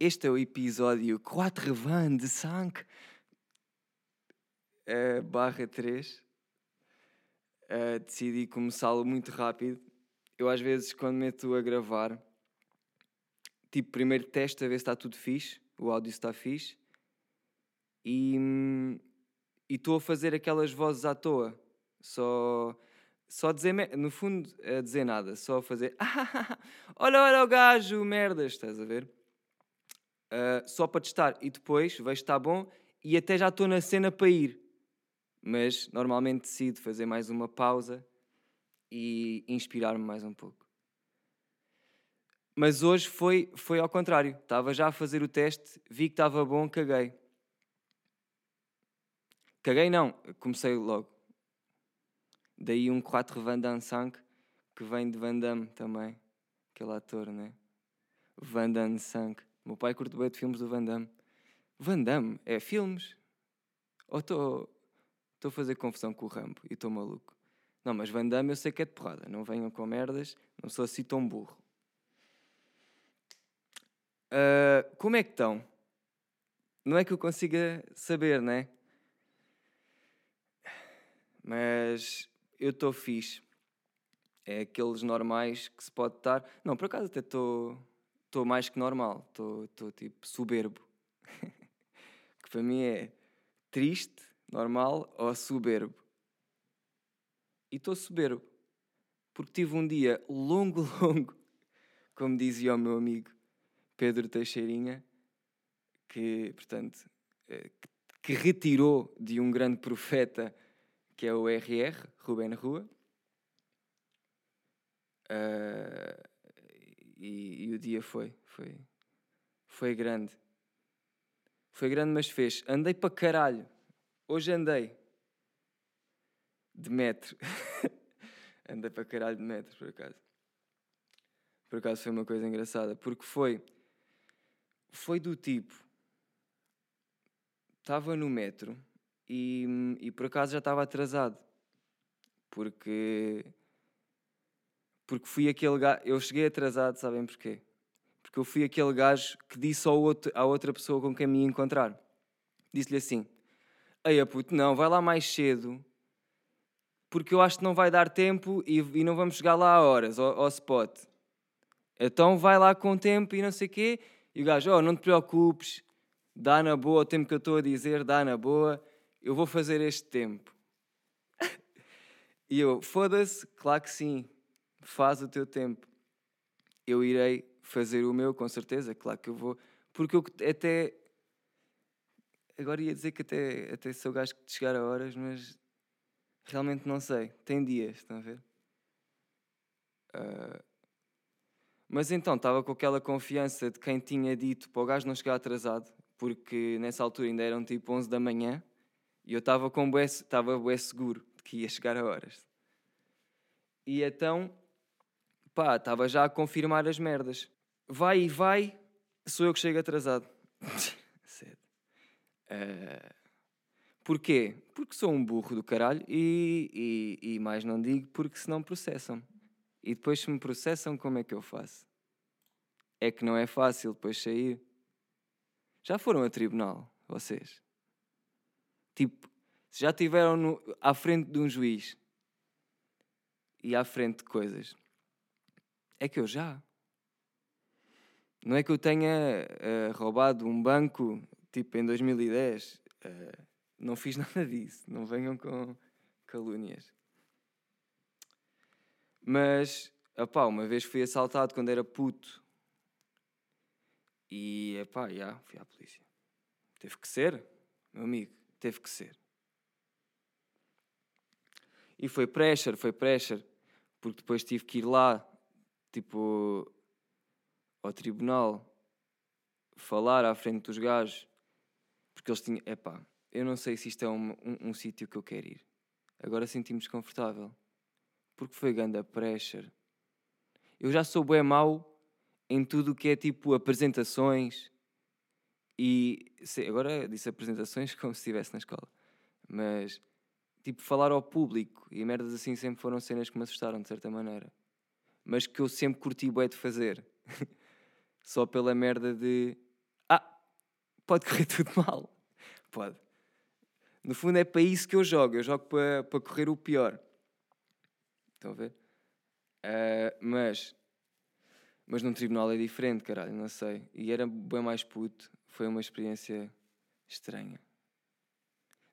Este é o episódio 4 van de 5 uh, barra 3. Uh, decidi começá-lo muito rápido. Eu às vezes quando meto a gravar, tipo, primeiro teste a ver se está tudo fixe, o áudio está fixe, e estou a fazer aquelas vozes à toa, só só dizer, no fundo, a dizer nada, só fazer olha, olha o gajo, merdas, estás a ver? Uh, só para testar e depois vejo que está bom e até já estou na cena para ir. Mas normalmente decido fazer mais uma pausa e inspirar-me mais um pouco. Mas hoje foi, foi ao contrário. Estava já a fazer o teste, vi que estava bom, caguei. Caguei não, comecei logo. Daí um 4 Van Damme 5, que vem de Van Damme também, aquele ator, né? Van Damme 5. Meu pai curte bem de filmes do Van Damme. Van Damme é filmes? Ou estou a fazer confusão com o Rambo e estou maluco? Não, mas Van Damme eu sei que é de porrada. Não venham com merdas, não sou assim tão burro. Uh, como é que estão? Não é que eu consiga saber, né? Mas eu estou fixe. É aqueles normais que se pode estar. Não, por acaso até estou mais que normal. Estou tipo soberbo. que para mim é triste, normal ou soberbo. E estou soberbo. Porque tive um dia longo, longo, como dizia o meu amigo Pedro Teixeirinha, que, portanto, eh, que retirou de um grande profeta que é o RR, Ruben Rua. Uh, e, e, o dia foi, foi, foi grande. Foi grande, mas fez. Andei para caralho. Hoje andei de metro. andei para caralho de metro, por acaso. Por acaso foi uma coisa engraçada, porque foi, foi do tipo, estava no metro e, e por acaso já estava atrasado. Porque. Porque fui aquele gajo. Eu cheguei atrasado, sabem porquê? Porque eu fui aquele gajo que disse ao outro, à outra pessoa com quem me ia encontrar. Disse-lhe assim: Ei, puto, não, vai lá mais cedo, porque eu acho que não vai dar tempo e, e não vamos chegar lá a horas, ao, ao, spot. Então vai lá com tempo e não sei o quê. E o gajo, oh, não te preocupes, dá na boa o tempo que eu estou a dizer, dá na boa eu vou fazer este tempo. e eu, foda-se, claro que sim, faz o teu tempo. Eu irei fazer o meu, com certeza, claro que eu vou. Porque eu até. Agora ia dizer que até, até sou gajo de chegar a horas, mas realmente não sei. Tem dias, estão a ver? Uh... Mas então, estava com aquela confiança de quem tinha dito para o gajo não chegar atrasado, porque nessa altura ainda eram tipo 11 da manhã. E eu estava com bué, estava bué seguro de que ia chegar a horas. E então, pá, estava já a confirmar as merdas. Vai e vai, sou eu que chego atrasado. Sério. Uh, porquê? Porque sou um burro do caralho e, e, e mais não digo porque senão processam. E depois se me processam, como é que eu faço? É que não é fácil depois sair. Já foram a tribunal, vocês? Tipo, se já estiveram no, à frente de um juiz e à frente de coisas, é que eu já. Não é que eu tenha uh, roubado um banco, tipo em 2010. Uh, eh, não fiz nada disso. Não venham com calúnias. Mas, opá, uma vez fui assaltado quando era puto. E, epá, já, fui à polícia. Teve que ser, meu amigo. Teve que ser. E foi pressure, foi pressure, porque depois tive que ir lá, tipo, ao tribunal, falar à frente dos gajos, porque eles tinham, epá, eu não sei se isto é um, um, um sítio que eu quero ir. Agora senti-me desconfortável, porque foi grande a pressure. Eu já sou bem mau em tudo o que é tipo apresentações, e agora disse apresentações como se estivesse na escola, mas tipo falar ao público e merdas assim sempre foram cenas que me assustaram de certa maneira, mas que eu sempre curti bué de fazer, só pela merda de pode correr tudo mal. Pode. No fundo é para isso que eu jogo. Eu jogo para, para correr o pior. Estão a ver? Uh, mas, mas num tribunal é diferente, caralho, não sei. E era bem mais puto. Foi uma experiência estranha.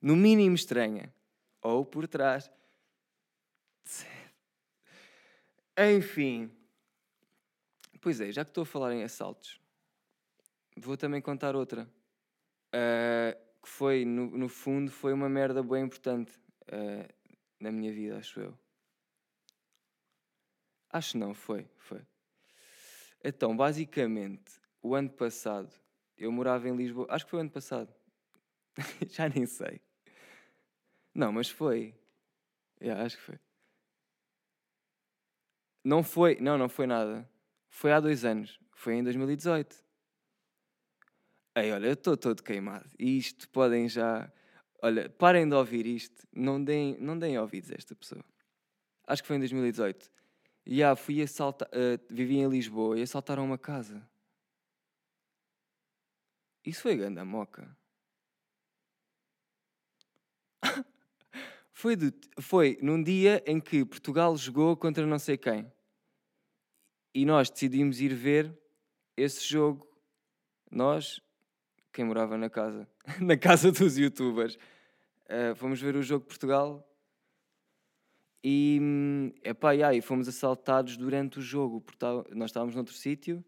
No mínimo estranha. Ou por trás. Enfim. Pois é, já que estou a falar em assaltos, vou também contar outra. Uh, que foi, no, no, fundo, foi uma merda bem importante uh, na minha vida, acho eu. Acho não, foi, foi. Então, basicamente, o ano passado, eu morava em Lisboa, acho que foi o ano passado, já nem sei. Não, mas foi. Yeah, acho que foi. Não foi, não, não foi nada. Foi há dois anos. Foi em 2018. Ei, olha, eu estou todo queimado. E isto podem já. Olha, parem de ouvir isto. Não deem, não deem ouvidos a esta pessoa. Acho que foi em 2018. E ah, fui assaltar. Uh, vivi em Lisboa e assaltaram uma casa. Isso foi ganda moca. foi, do, foi num dia em que Portugal jogou contra não sei quem. E nós decidimos ir ver esse jogo. Nós, quem morava na casa, na casa dos youtubers. Uh, fomos ver o jogo Portugal e, epá, yeah, e fomos assaltados durante o jogo, porque tá, nós estávamos noutro sítio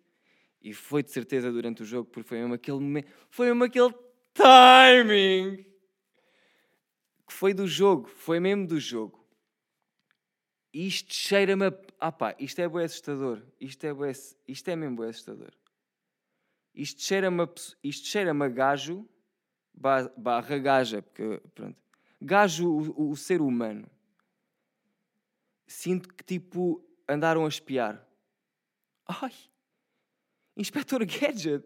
e foi de certeza durante o jogo, porque foi mesmo aquele momento, foi mesmo aquele timing que foi do jogo, foi mesmo do jogo. Isto cheira-me a... Ah pá, isto é bem assustador, isto é, bué, isto é mesmo bem assustador. Isto cheira-me a, isto cheira a gajo, barra gaja, porque, pronto. Gajo, o, o ser humano. Sinto que, tipo, andaram a espiar. Ai! Inspector Gadget!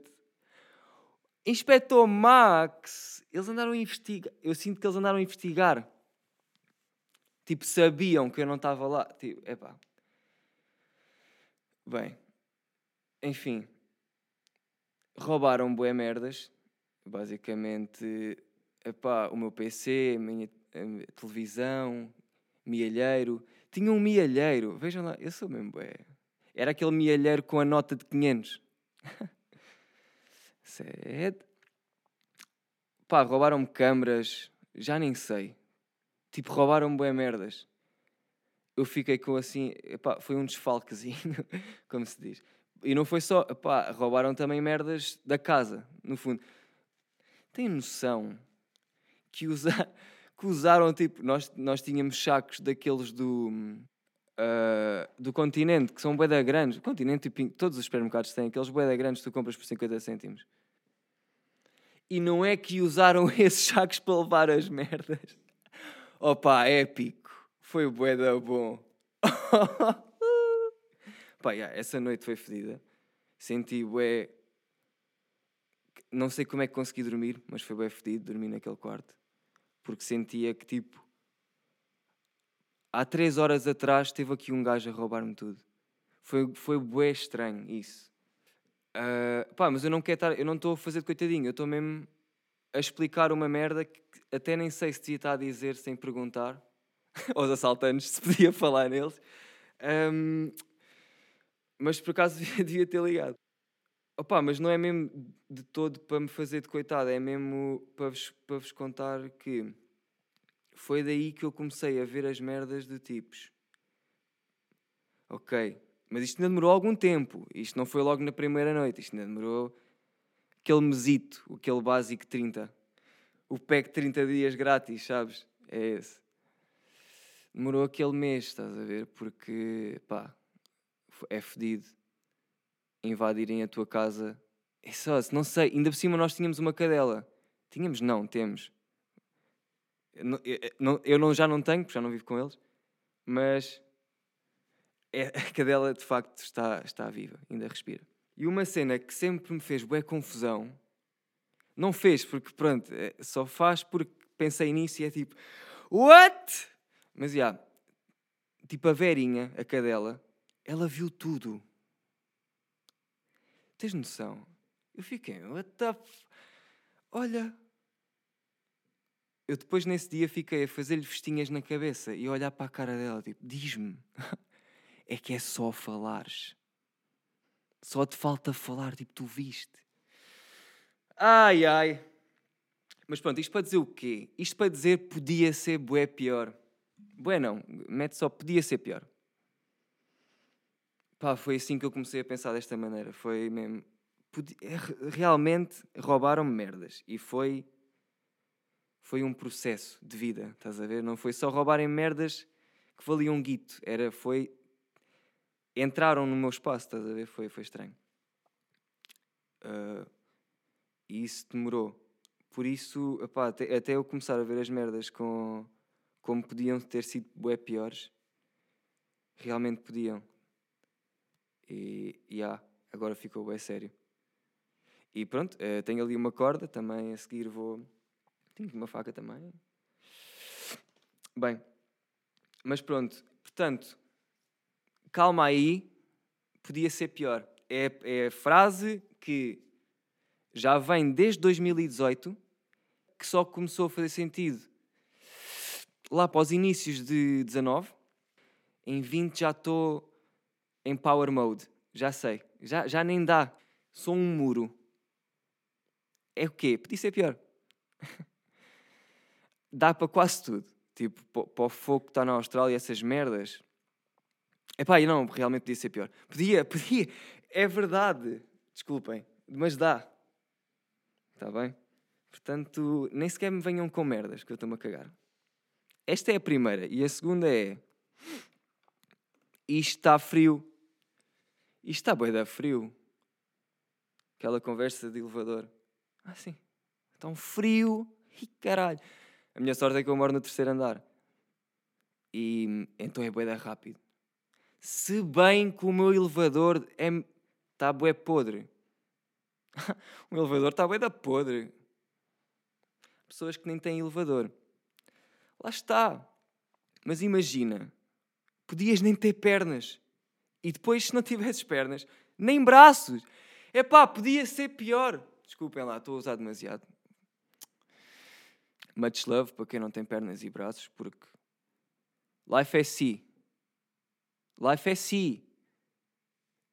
Inspector Max! Eles andaram a investigar. Eu sinto que eles andaram a investigar. Tipo, sabiam que eu não estava lá. Tipo, epá. Bem, enfim, roubaram bué merdas, basicamente, epá, o meu PC, a minha a televisão, mielheiro. Tinha um mielheiro, vejam lá, eu sou mesmo bué. Era aquele mielheiro com a nota de 500. Sede. Pá, roubaram-me câmaras, já nem sei. Tipo, roubaram-me bué merdas. Eu fiquei com assim, epá, foi um desfalquezinho, como se diz. E não foi só, pá, roubaram também merdas da casa, no fundo. Tem noção que, usa, que usaram, tipo, nós, nós tínhamos sacos daqueles do, uh, do continente, que são boeda grandes. O continente, tipo, todos os supermercados têm aqueles boeda grandes que tu compras por 50 cêntimos. E não é que usaram esses sacos para levar as merdas. Opa, épico. Foi boeda bom. Pá, yeah, essa noite foi fedida. Senti bué. Não sei como é que consegui dormir, mas foi bué fedido dormir naquele quarto. Porque sentia que, tipo, há três horas atrás esteve aqui um gajo a roubar-me tudo. Foi, foi bué estranho isso. Uh, pá, mas eu não quero estar, eu não estou a fazer de coitadinho, eu estou mesmo a explicar uma merda que até nem sei se devia estar a dizer sem perguntar aos assaltantes se podia falar neles. Um, mas por acaso devia ter ligado. Opa, mas não é mesmo de todo para me fazer de coitado, é mesmo para vos, para vos contar que foi daí que eu comecei a ver as merdas de tipos. Ok, mas isto ainda demorou algum tempo. Isto não foi logo na primeira noite, isto ainda demorou aquele mesito, aquele básico 30. O PEC 30 dias grátis, sabes? É esse. Demorou aquele mês, estás a ver? Porque, pá, é fedido invadirem a tua casa. É só, não sei, ainda por cima nós tínhamos uma cadela. Tínhamos? Não, temos. Eu, não, já não tenho, porque já não vivo com eles, mas é, a cadela de facto está, está viva, ainda respira. E uma cena que sempre me fez boa confusão, não fez porque, pronto, é, só faz porque pensei nisso e é tipo, what? Mas, já, yeah, tipo a Verinha, a cadela, ela viu tudo. Tens noção? Eu fiquei, what the f... olha. Eu depois nesse dia fiquei a fazer-lhe festinhas na cabeça e a olhar para a cara dela, tipo, diz-me, é que é só falares. Só te falta falar, tipo, tu viste. Ai, ai. Mas pronto, isto para dizer o quê? Isto para dizer podia ser bué pior. Bué não, mete só podia ser pior. Pá, foi assim que eu comecei a pensar desta maneira. Foi mesmo. Podia, realmente roubaram-me merdas. E foi. Foi um processo de vida, estás a ver? Não foi só roubarem merdas que valiam um guito. Era, foi. Entraram no meu espaço, estás a ver? Foi, foi estranho. Uh, e isso demorou. Por isso, até, até, eu começar a ver as merdas com, como podiam ter sido bué piores, realmente podiam. E, e agora ficou bem sério. E pronto, uh, tenho ali uma corda também. A seguir vou. Tenho uma faca também. Bem, mas pronto, portanto, calma aí, podia ser pior. É, é a frase que já vem desde 2018, que só começou a fazer sentido lá para os inícios de 19. Em 20 já estou em power mode. Já sei. Já, já nem dá. Sou um muro. É o quê? Podia ser pior. dá para quase tudo. Tipo, para o fogo que está na Austrália, essas merdas. Epá, e não, realmente podia ser pior. Podia, podia. É verdade. Desculpem. Mas dá. Está bem? Portanto, nem sequer me venham com merdas que eu estou-me a cagar. Esta é a primeira. E a segunda é. Isto está frio. Isto está bem da frio. Aquela conversa de elevador. Ah, sim. Está um frio. E caralho. A minha sorte é que eu moro no terceiro andar. E então é bué rápido. Se bem que o meu elevador é, está bué podre. meu elevador está bué da podre. Pessoas que nem têm elevador. Lá está. Mas imagina, podias nem ter pernas. E depois, se não tivesses pernas, nem braços. É pá, podia ser pior. Desculpem lá, estou a usar demasiado. Much love para quem não tem pernas e braços, porque life é si. Life é si.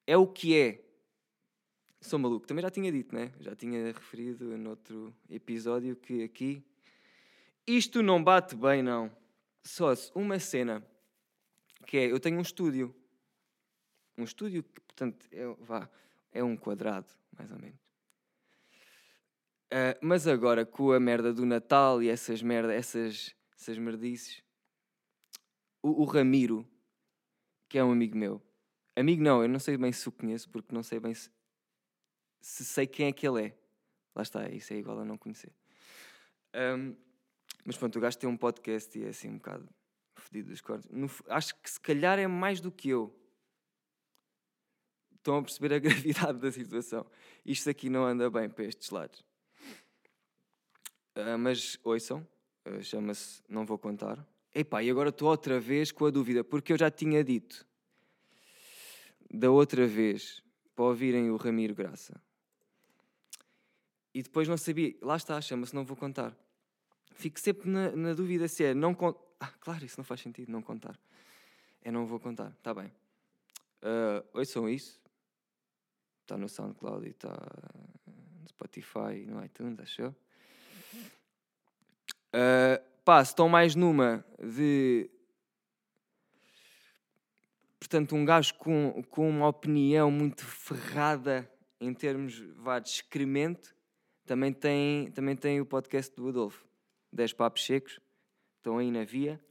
É o que é. Sou maluco. Também já tinha dito, né? Já tinha referido noutro episódio que aqui isto não bate bem, não. Só uma cena que é: eu tenho um estúdio um estúdio que, portanto, é, vá, é um quadrado, mais ou menos. Uh, mas agora, com a merda do Natal e essas merda, essas, essas merdices, o, o, Ramiro, que é um amigo meu, amigo não, eu não sei bem se o conheço, porque não sei bem se, se sei quem é que ele é. Lá está, isso é igual a não conhecer. Um, mas pronto, o gajo tem um podcast e é assim um bocado fedido dos cortes. Acho que se calhar é mais do que eu estão a perceber a gravidade da situação. Isto aqui não anda bem para estes lados. Uh, mas ouçam, uh, chama-se Não Vou Contar. Epá, e agora estou outra vez com a dúvida, porque eu já tinha dito da outra vez para ouvirem o Ramiro Graça. E depois não sabia, lá está, chama-se Não Vou Contar. Fico sempre na, na dúvida se é não contar. Ah, claro, isso não faz sentido, não contar. É não vou contar, está bem. Uh, ouçam isso, Está no SoundCloud e está no Spotify e no iTunes, acho eu. Uh, pá, se estão mais numa de. Portanto, um gajo com, com uma opinião muito ferrada em termos vá, de excremento, também tem, também tem o podcast do Adolfo. 10 papos secos, estão aí na via,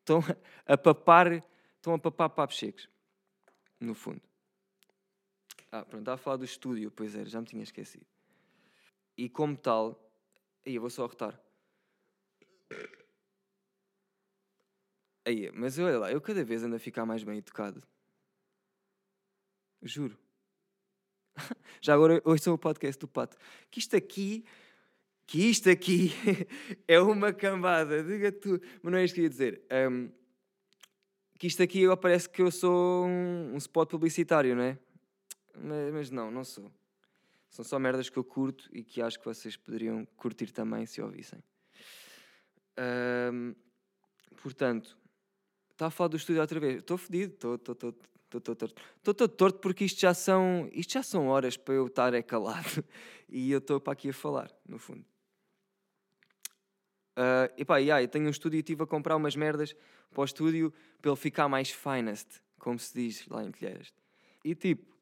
estão a papar, estão a papar papos secos, no fundo. Ah, pronto, estava a falar do estúdio, pois é, já me tinha esquecido. E como tal, aí eu vou só arrotar. Aí, mas olha lá, eu cada vez ando a ficar mais bem educado. Juro. Já agora ouçam o podcast do Pato. Que isto aqui, que isto aqui é uma cambada de gato. Mas não é isto que eu ia dizer. Um, que isto aqui parece que eu sou um, um spot publicitário, não é? Mas, mas não, não sou. São só merdas que eu curto e que acho que vocês poderiam curtir também se ouvissem. Ahm, portanto, está a falar do estúdio outra vez. Estou fedido, estou torto. Estou todo torto porque isto já, são, isto já são horas para eu estar é calado e eu estou para aqui a falar, no fundo. Uh, epá, yeah, eu tenho um estúdio e estive a comprar umas merdas para o estúdio para ele ficar mais finest, como se diz lá em Telheiras. E tipo,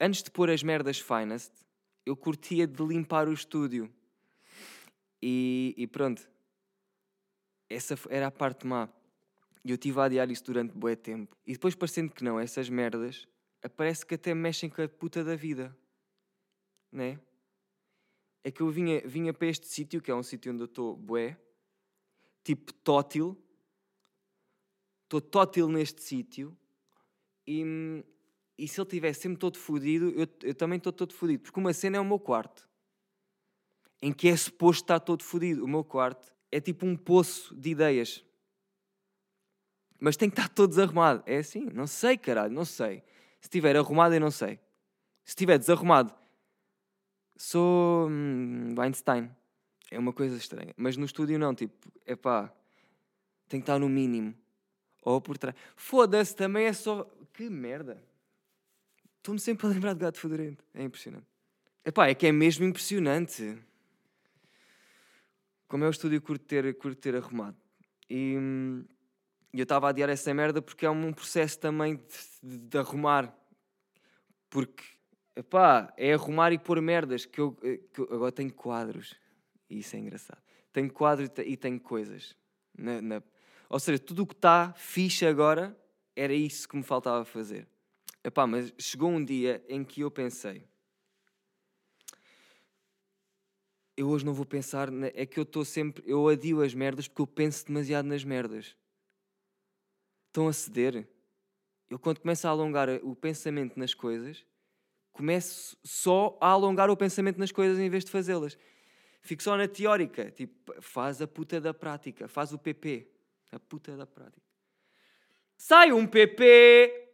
antes de pôr as merdas finest, eu curtia de limpar o estúdio. E, e pronto, essa era a parte má. E eu tive a adiar isso durante bué tempo. E depois, parecendo que não, essas merdas, parece que até mexem com a puta da vida. Né? é que eu vinha, vinha para este sítio, que é um sítio onde eu estou bué, tipo tótil. Estou tótil neste sítio. E, e se ele estiver sempre todo fodido, eu, eu também estou todo fodido. Porque uma cena é o meu quarto. Em que é suposto estar todo fodido. O meu quarto é tipo um poço de ideias. Mas tem que estar todo desarrumado. É assim? Não sei, caralho, não sei. Se estiver arrumado, eu não sei. Se estiver desarrumado sou hum, Weinstein. É uma coisa estranha. Mas no estúdio não, tipo, é pá, tem que estar no mínimo. Ou por trás. Foda-se, também é só. Que merda. Estou-me sempre a lembrar de gato fedorento. É impressionante. Epá, é que é mesmo impressionante. Como é o estúdio curto ter, curto ter arrumado. E hum, eu estava a adiar essa merda porque é um processo também de, de, de arrumar. Porque Epá, é arrumar e pôr merdas. Que eu, eh, que eu agora tenho quadros. E isso é engraçado. Tenho quadros e tenho coisas. Na, na... Ou seja, tudo o que está fixe agora era isso que me faltava fazer. Epá, mas chegou um dia em que eu pensei. Eu hoje não vou pensar. Na... É que eu estou sempre. Eu adio as merdas porque eu penso demasiado nas merdas. Estão a ceder. Eu, quando começo a alongar o pensamento nas coisas, começo só a alongar o pensamento nas coisas em vez de fazê-las. Fico só na teórica, tipo, faz a puta da prática, faz o PP, a puta da prática. Sai um PP!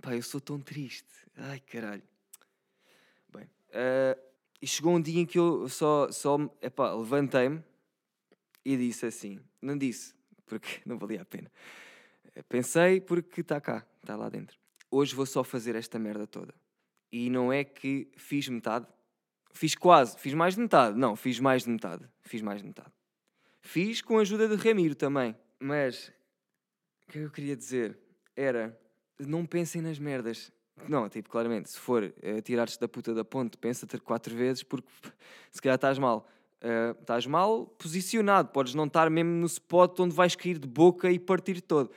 Pá, eu sou tão triste. Ai, caralho. Bem, uh, e chegou um dia em que eu só, só epá, levantei-me e disse assim, não disse, porque não valia a pena. Pensei porque está cá, está lá dentro hoje vou só fazer esta merda toda. E não é que fiz metade, fiz quase, fiz mais de metade. Não, fiz mais de metade, fiz mais de metade. Fiz com a ajuda de Ramiro também. Mas o que eu queria dizer era: não pensem nas merdas. Não, tipo, claramente, se for uh, tirar-te da puta da ponte, pensa ter quatro vezes, porque se calhar estás mal. Uh, estás mal posicionado, podes não estar mesmo no spot onde vais cair de boca e partir todo.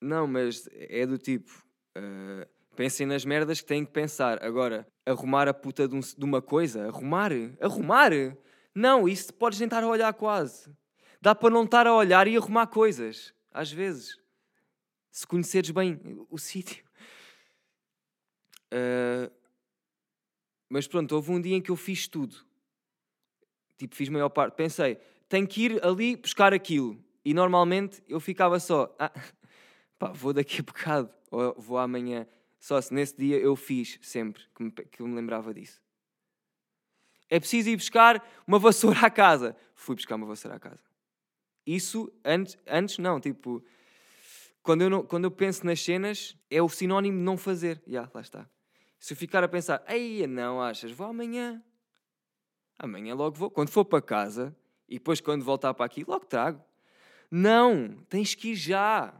Não, mas é do tipo, Uh, pensem nas merdas que têm que pensar. Agora, arrumar a puta de, um, de, uma coisa, arrumar, arrumar. Não, isso podes tentar olhar quase. Dá para não estar a olhar e arrumar coisas, às vezes. Se conheceres bem o, sítio. Uh, mas pronto, houve um dia em que eu fiz tudo. Tipo, fiz maior parte. Pensei, tenho que ir ali buscar aquilo. E normalmente eu ficava só, ah, pá, vou daqui a bocado ou vou amanhã. Só se nesse dia eu fiz sempre que me, que me lembrava disso. É preciso ir buscar uma vassoura à casa. Fui buscar uma vassoura à casa. Isso antes, antes não, tipo, quando eu, não, quando eu penso nas cenas, é o sinónimo de não fazer. Já, yeah, lá está. Se eu ficar a pensar, ei, não achas, vou amanhã. Amanhã logo vou. Quando for para casa e depois quando voltar para aqui, logo trago. Não, tens que ir já.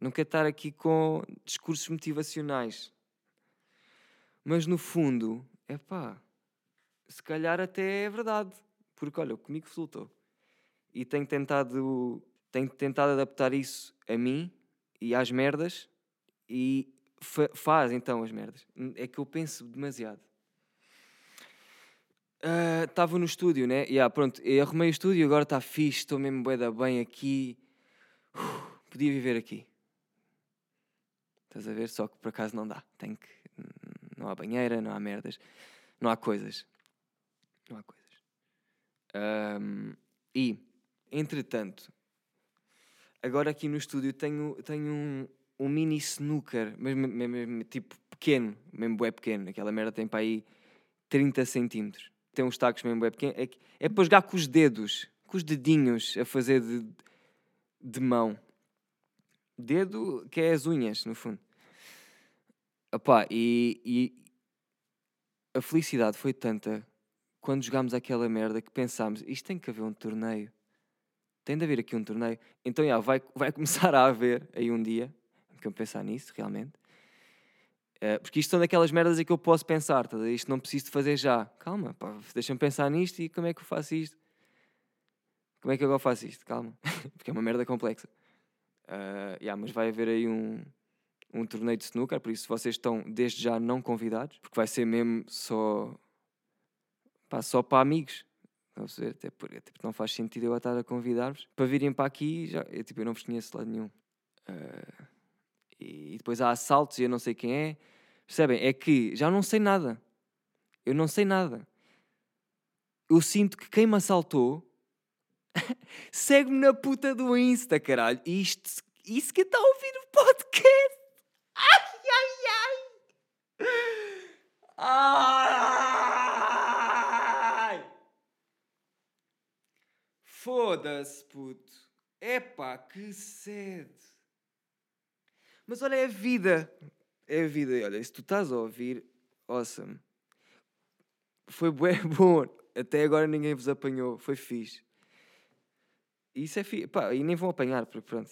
Não quero estar aqui com discursos motivacionais. Mas no fundo, é pá, se calhar até é verdade. Porque olha, comigo resultou. E tenho tentado, tenho tentado adaptar isso a mim e às merdas. E fa faz então as merdas. É que eu penso demasiado. Estava uh, no estúdio, né? Yeah, pronto, eu arrumei o estúdio, agora está fixe, estou mesmo bem aqui. Uh, podia viver aqui. Estás a ver? Só que por acaso não dá. Tem que. Não há banheira, não há merdas, não há coisas. Não há coisas. Um, e, entretanto, agora aqui no estúdio tenho, tenho um, um mini snooker, mas me- me- me- tipo pequeno, mesmo bué pequeno. Aquela merda tem para aí 30 centímetros. Tem uns tacos mesmo bué pequeno. É, é para jogar com os dedos, com os dedinhos a fazer de, de mão. Dedo que é as unhas, no fundo. Epá, e, e a felicidade foi tanta quando jogámos aquela merda que pensámos, isto tem que haver um torneio. Tem de haver aqui um torneio. Então, já, vai, vai começar a haver aí um dia, que eu pensar nisso, realmente. Eh, porque isto são daquelas merdas em que eu posso pensar, tá? isto não preciso de fazer já. Calma, pá, deixa-me pensar nisto e como é que eu faço isto? Como é que eu agora faço isto? Calma, porque é uma merda complexa. Uh, yeah, mas vai haver aí um, um torneio de snooker, por isso vocês estão desde já não convidados, porque vai ser mesmo só, pá, só para amigos. Estão a perceber? Até, por, até porque não faz sentido eu estar a convidar-vos para virem para aqui. Já, eu, tipo, eu não vos conheço de lado nenhum. Uh, e depois há assaltos e eu não sei quem é. Percebem? É que já não sei nada. Eu não sei nada. Eu sinto que quem me assaltou segue-me na puta do Insta, caralho. E isto, isso que está a ouvir o podcast. Ai, ai, ai. Ai! Foda-se, puto. Epá, que sede. Mas olha, é a vida. É a vida. E olha, se tu estás a ouvir, awesome. Foi bué bom. Até agora ninguém vos apanhou. Foi fixe. Isso é fixe. Pá, e nem vão apanhar, porque pronto.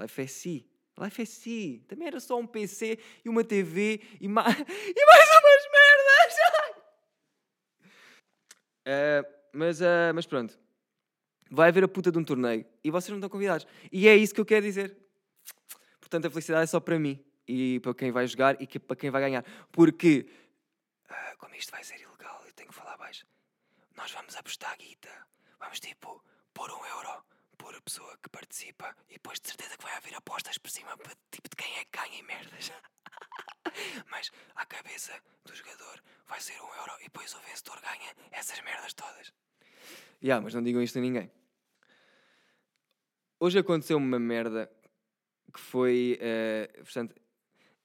Life é si. Life é si. Também era só um PC e uma TV e, ma e mais umas merdas. Uh, mas, uh, mas pronto. Vai haver a puta de um torneio e vocês não estão convidados. E é isso que eu quero dizer. Portanto, a felicidade é só para mim e para quem vai jogar e que, para quem vai ganhar. Porque, uh, como isto vai ser ilegal, eu tenho que falar baixo. Nós vamos apostar a guita. Vamos tipo pôr um euro por pessoa que participa e depois de certeza que vai haver apostas por cima tipo de quem é que ganha em merdas. Mas à cabeça do jogador vai ser um euro e depois o vencedor ganha essas merdas todas. Yeah, mas não digam isto a ninguém. Hoje aconteceu uma merda que foi, uh, portanto,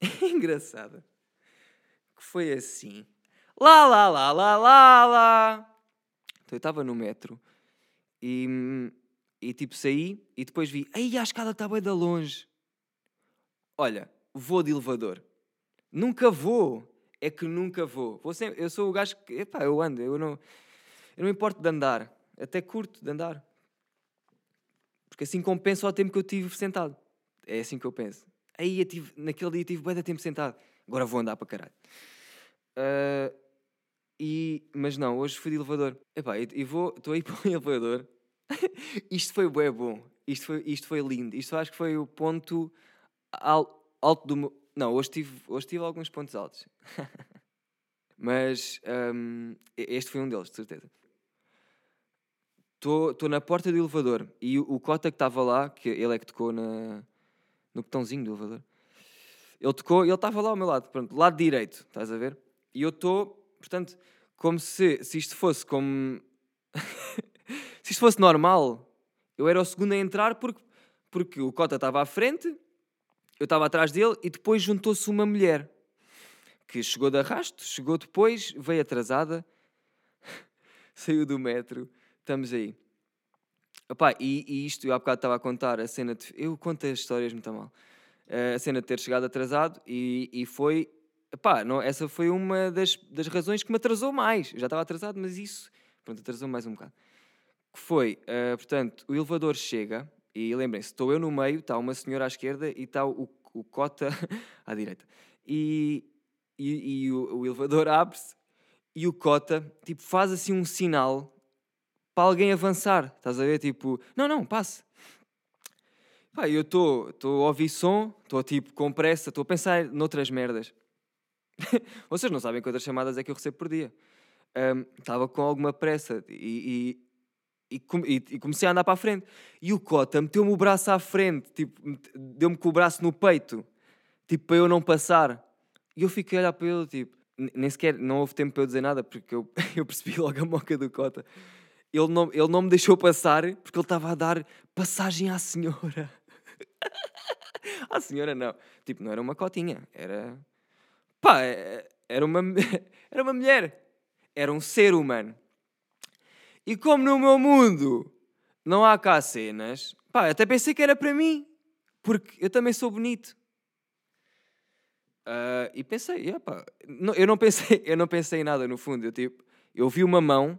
engraçada. Que foi assim. Lá, lá, lá, lá, lá, lá. Então eu estava no metro e, e tipo saí e depois vi, aí a escada está bem da longe. Olha, vou de elevador. Nunca vou. É que nunca vou. vou sempre, eu sou o gajo que, epá, eu ando, eu não, eu não importo de andar. Até curto de andar. Porque assim compensa o tempo que eu tive sentado. É assim que eu penso. Aí eu tive, naquele dia tive bem tempo sentado. Agora vou andar para caralho. Uh, e, mas não, hoje fui de elevador. Epá, e, e vou, estou aí para o elevador. isto foi bem bom. Isto foi, isto foi lindo. Isto acho que foi o ponto al, alto do meu. Não, hoje tive, hoje tive alguns pontos altos. mas um, este foi um deles, de certeza. Estou na porta do elevador e o, o Cota que estava lá, que ele é que tocou na, no botãozinho do elevador, ele tocou e ele estava lá ao meu lado, pronto, lado direito, estás a ver? E eu estou, portanto, como se, se isto fosse como. se isto fosse normal, eu era o segundo a entrar porque, porque o Cota estava à frente, eu estava atrás dele e depois juntou-se uma mulher que chegou de arrasto, chegou depois, veio atrasada, saiu do metro estamos aí. Epá, e, e isto, eu há bocado estava a contar a cena de. Eu conto as histórias muito mal. Uh, a cena de ter chegado atrasado e, e foi. Epá, não, essa foi uma das, das razões que me atrasou mais. Eu já estava atrasado, mas isso. Pronto, atrasou mais um bocado. Que foi, uh, portanto, o elevador chega e lembrem-se, estou eu no meio, está uma senhora à esquerda e está o, o Cota à direita. E, e, e o, o elevador abre-se e o Cota tipo, faz assim um sinal para alguém avançar. Estás a ver? Tipo, não, não, passe. Pá, eu estou a ouvir som, estou tipo com pressa, estou a pensar noutras merdas. Vocês não sabem quantas chamadas é que eu recebo por dia. Estava um, com alguma pressa e, e, e, e, comecei a andar para a frente. E o Cota meteu-me o braço à frente, tipo, deu-me com o braço no peito, tipo, para eu não passar. E eu fiquei a olhar para ele, tipo, nem sequer, não houve tempo para eu dizer nada, porque eu, eu percebi logo a moca do Cota ele não, ele não me deixou passar porque ele estava a dar passagem à senhora. a senhora não. Tipo, não era uma cotinha, era. Pá, é- era uma, era uma mulher. Era um ser humano. E como no meu mundo não há cá cenas, pá, até pensei que era para mim, porque eu também sou bonito. Ah, e pensei, epá, não, eu, não pensei, eu não pensei em nada no fundo. Eu, tipo, eu vi uma mão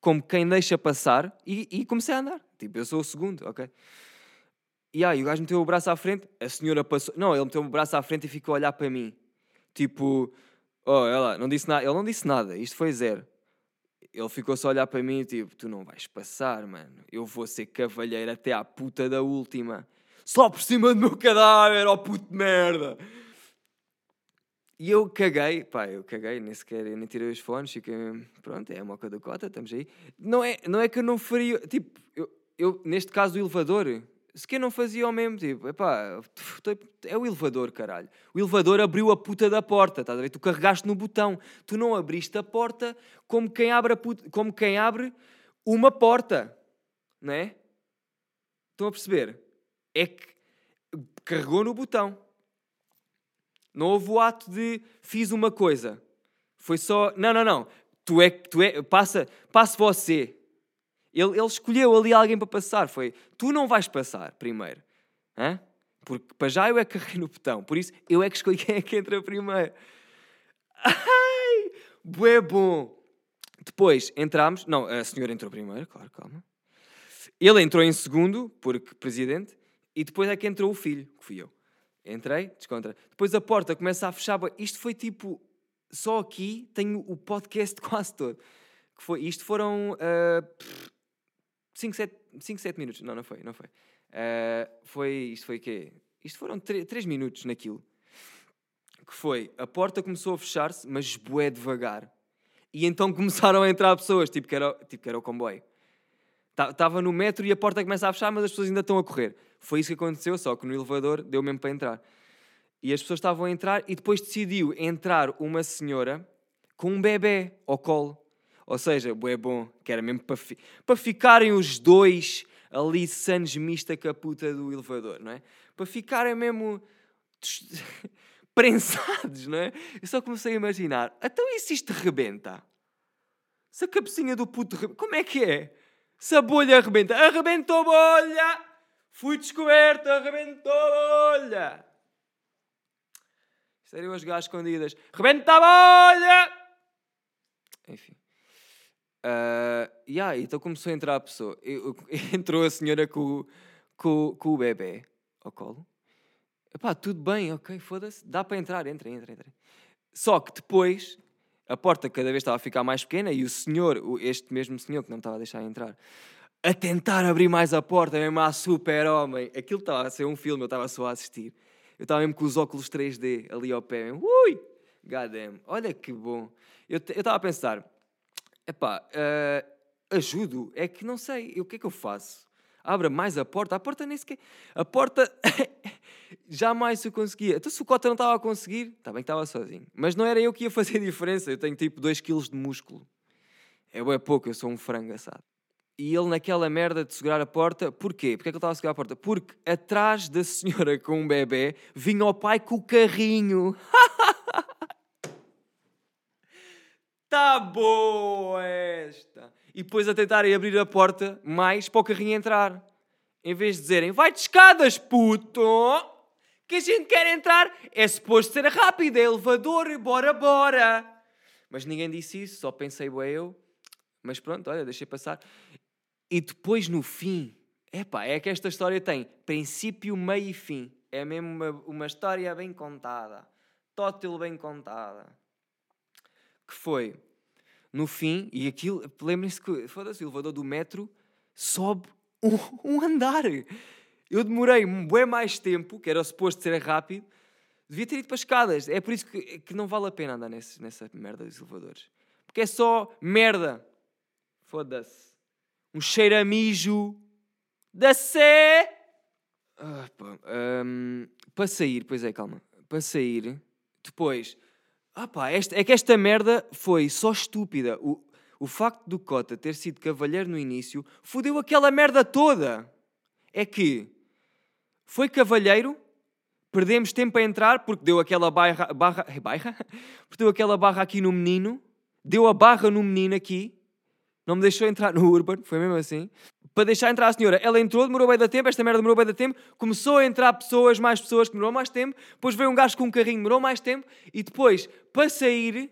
como quem deixa passar e, e comecei a andar. Tipo, eu sou o segundo, ok? E aí o gajo meteu o braço à frente, a senhora passou. Não, ele meteu o braço à frente e ficou a olhar para mim. Tipo, oh, ela não disse nada. Ele não disse nada, isto foi zero. Ele ficou só a olhar para mim e tipo, tu não vais passar, mano. Eu vou ser cavalheiro até à puta da última. Só por cima do meu cadáver, ó puto de merda. E eu caguei, pá, eu caguei, nem sequer, nem tirei os fones, fiquei pronto, é a moca do cota, estamos aí. Não é, não é que eu não faria, tipo, eu, eu neste caso do elevador, sequer não fazia o mesmo, tipo, epá, é o elevador, caralho. O elevador abriu a puta da porta, estás a ver? Tu carregaste no botão, tu não abriste a porta como quem abre, puta, como quem abre uma porta, não é? Estão a perceber? É que carregou no botão. Não houve o ato de fiz uma coisa. Foi só, não, não, não. Tu é, tu é, passa, passe você. Ele, ele escolheu ali alguém para passar. Foi, tu não vais passar primeiro. Hã? Porque para já eu é que carreguei no botão. Por isso eu é que escolhi quem é que entra primeiro. Ai, bué bom. Depois entramos. Não, a senhora entrou primeiro, claro, calma. Ele entrou em segundo, porque presidente. E depois é que entrou o filho, que fui eu. Entrei, descontra. Depois a porta começa a fechar. Isto foi tipo. Só aqui tenho o podcast quase todo. Que foi, isto foram 5, 7, minutos. Não, não foi, não foi. Uh, foi isto foi o quê? Isto foram 3 minutos naquilo. Que foi, a porta começou a fechar-se, mas bué devagar. E então começaram a entrar pessoas, tipo que era, tipo que era o comboio. Estava no metro e a porta começa a fechar, mas as pessoas ainda estão a correr. Foi isso que aconteceu, só que no elevador deu mesmo para entrar. E as pessoas estavam a entrar e depois decidiu entrar uma senhora com um bebê ao colo. Ou seja, é bom, que era mesmo para, fi para ficarem os dois ali sanos mista com a puta do elevador, não é? Para ficarem mesmo prensados, não é? Eu só comecei a imaginar, então e se isto rebenta? Se a cabecinha do puto rebenta, como é que é? Se a bolha arrebenta, arrebentou bolha! Fui descoberto, arrebentou bolha! Seriam as gás escondidas. Rebenta a bolha! Enfim. Uh, yeah, então começou a entrar a pessoa. Eu, entrou a senhora com, com, com o bebê ao colo. Epá, tudo bem, ok, foda-se. Dá para entrar, entra, entra, entra. Só que depois a porta cada vez estava a ficar mais pequena e o senhor, este mesmo senhor que não estava a deixar entrar, a tentar abrir mais a porta, mesmo a super-homem. Aquilo estava a ser um filme, eu estava só a assistir. Eu estava mesmo com os óculos 3D ali ao pé. Ui! Goddamn, olha que bom. Eu estava a pensar, epá, uh, ajudo, é que não sei, o que é que eu faço? Abra mais a porta, a porta nem sequer. A porta jamais eu conseguia. Então se o Cota não estava a conseguir, está bem que estava sozinho. Mas não era eu que ia fazer diferença. Eu tenho tipo 2 kg de músculo. É bem pouco, eu sou um frango assado. E ele naquela merda de segurar a porta, porquê? Porquê é que ele estava a segurar a porta? Porque atrás da senhora com um bebê vinha o pai com o carrinho. Tá boa esta! E depois a tentarem abrir a porta mais para o carrinho entrar. Em vez de dizerem, vai de escadas, puto! Que a gente quer entrar, é suposto ser rápido, é elevador, bora, bora! Mas ninguém disse isso, só pensei, ué, eu. Mas pronto, olha, deixei passar. E depois no fim, epá, é que esta história tem princípio, meio e fim. É mesmo uma, uma história bem contada. Tótil bem contada. Que foi, no fim, e aquilo, lembrem-se que, foda-se, o elevador do metro sobe um, um andar. Eu demorei bem mais tempo, que era suposto ser rápido, devia ter ido para escadas. É por isso que, que não vale a pena andar nesse, nessa merda dos elevadores. Porque é só merda. Foda-se um cheiro a mijo da Sé. Ah, um, para sair, pois é, calma. Para sair, depois. Ah pá, esta, é que esta merda foi só estúpida. O, o facto do Cota ter sido cavalheiro no início fodeu aquela merda toda. É que foi cavalheiro Perdemos tempo a entrar porque deu aquela barra, barra, barra? Porque deu aquela barra aqui no menino, deu a barra no menino aqui, não me deixou entrar no Urban, foi mesmo assim. Para deixar entrar a senhora, ela entrou, demorou bem da tempo, esta merda demorou bem da tempo, começou a entrar pessoas, mais pessoas, que demorou mais tempo, depois veio um gajo com um carrinho, demorou mais tempo, e depois, para sair,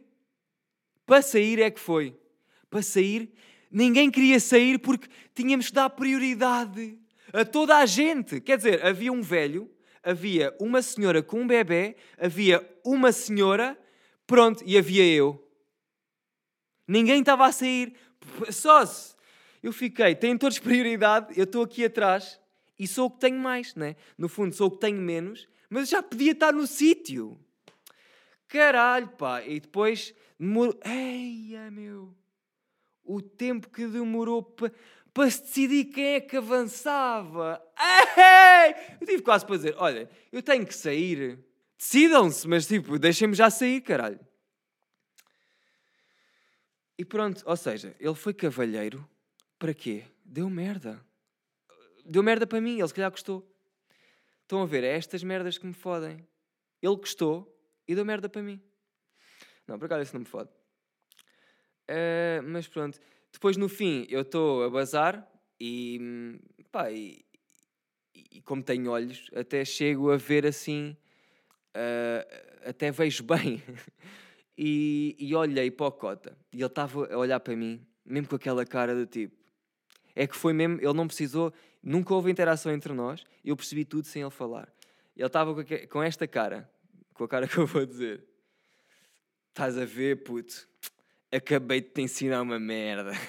para sair é que foi. Para sair, ninguém queria sair porque tínhamos que dar prioridade a toda a gente. Quer dizer, havia um velho, havia uma senhora com um bebê, havia uma senhora, pronto, e havia eu. Ninguém estava a sair. Só se eu fiquei, têm todos prioridade, eu estou aqui atrás e sou o que tenho mais, né? No fundo, sou o que tenho menos, mas já podia estar no sítio. Caralho, pá. E depois demorou. Eia, meu. O tempo que demorou para pa se decidir quem é que avançava. Ei! Eu tive quase para dizer: olha, eu tenho que sair. Decidam-se, mas tipo, deixem-me já sair, caralho. E pronto, ou seja, ele foi cavalheiro para quê? Deu merda. Deu merda para mim, ele se calhar gostou. Estão a ver, é estas merdas que me fodem. Ele gostou e deu merda para mim. Não, por acaso isso não me fode. Uh, mas pronto. Depois no fim eu estou a bazar e, pá, e, e, como tenho olhos, até chego a ver assim, uh, até vejo bem. E, e olhei para o Cota e ele estava a olhar para mim, mesmo com aquela cara do tipo. É que foi mesmo, ele não precisou, nunca houve interação entre nós, eu percebi tudo sem ele falar. Ele estava com esta cara, com a cara que eu vou dizer. Estás a ver, puto? Acabei de te ensinar uma merda.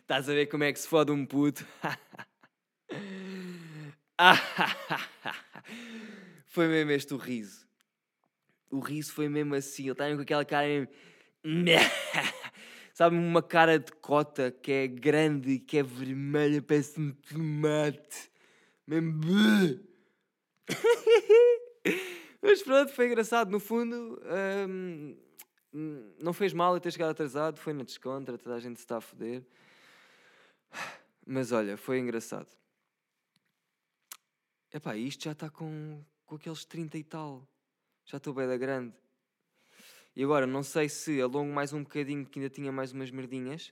Estás a ver como é que se fode um puto? foi mesmo este o riso. O riso foi mesmo assim. Ele estava com aquela cara. Sabe, uma cara de cota que é grande que é vermelha, parece um tomate. Mesmo. Mas pronto, foi engraçado. No fundo, hum, não fez mal eu ter chegado atrasado, foi na descontra, toda a gente se está a foder. Mas olha, foi engraçado. Epá, isto já está com, com aqueles 30 e tal. Já estou bem da grande. E agora, não sei se alongo mais um bocadinho, que ainda tinha mais umas merdinhas,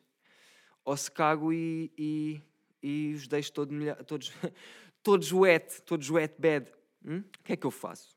ou se cago e, e, e os deixo todo todos, todos wet, todos wet bed. Hum? O que é que eu faço?